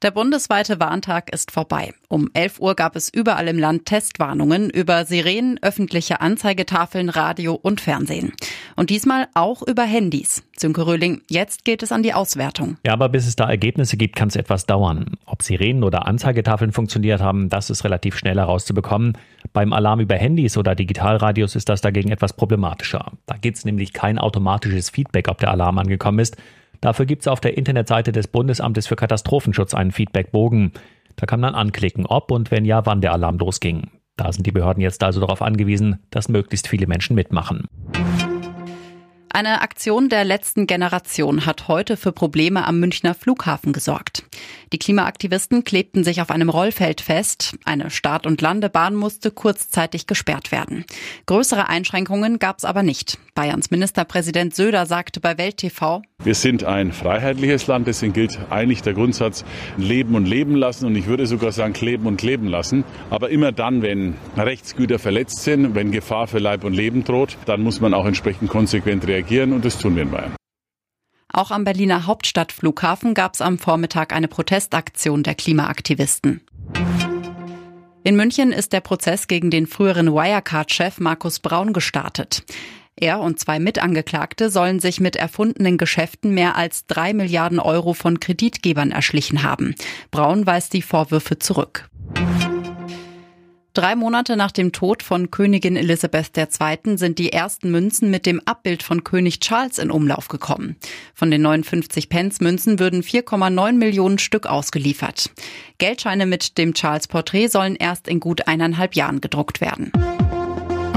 Der bundesweite Warntag ist vorbei. Um 11 Uhr gab es überall im Land Testwarnungen über Sirenen, öffentliche Anzeigetafeln, Radio und Fernsehen. Und diesmal auch über Handys. Sönke Röhling, jetzt geht es an die Auswertung. Ja, aber bis es da Ergebnisse gibt, kann es etwas dauern. Ob Sirenen oder Anzeigetafeln funktioniert haben, das ist relativ schnell herauszubekommen. Beim Alarm über Handys oder Digitalradios ist das dagegen etwas problematischer. Da gibt es nämlich kein automatisches Feedback, ob der Alarm angekommen ist. Dafür gibt es auf der Internetseite des Bundesamtes für Katastrophenschutz einen Feedbackbogen. Da kann man anklicken, ob und wenn ja, wann der Alarm losging. Da sind die Behörden jetzt also darauf angewiesen, dass möglichst viele Menschen mitmachen. Eine Aktion der letzten Generation hat heute für Probleme am Münchner Flughafen gesorgt. Die Klimaaktivisten klebten sich auf einem Rollfeld fest. Eine Start- und Landebahn musste kurzzeitig gesperrt werden. Größere Einschränkungen gab es aber nicht. Bayerns Ministerpräsident Söder sagte bei Welt TV, wir sind ein freiheitliches Land, deswegen gilt eigentlich der Grundsatz Leben und Leben lassen und ich würde sogar sagen Kleben und Kleben lassen. Aber immer dann, wenn Rechtsgüter verletzt sind, wenn Gefahr für Leib und Leben droht, dann muss man auch entsprechend konsequent reagieren und das tun wir in Bayern. Auch am Berliner Hauptstadtflughafen gab es am Vormittag eine Protestaktion der Klimaaktivisten. In München ist der Prozess gegen den früheren Wirecard-Chef Markus Braun gestartet. Er und zwei Mitangeklagte sollen sich mit erfundenen Geschäften mehr als drei Milliarden Euro von Kreditgebern erschlichen haben. Braun weist die Vorwürfe zurück. Drei Monate nach dem Tod von Königin Elisabeth II. sind die ersten Münzen mit dem Abbild von König Charles in Umlauf gekommen. Von den 59 Pence Münzen würden 4,9 Millionen Stück ausgeliefert. Geldscheine mit dem Charles-Porträt sollen erst in gut eineinhalb Jahren gedruckt werden.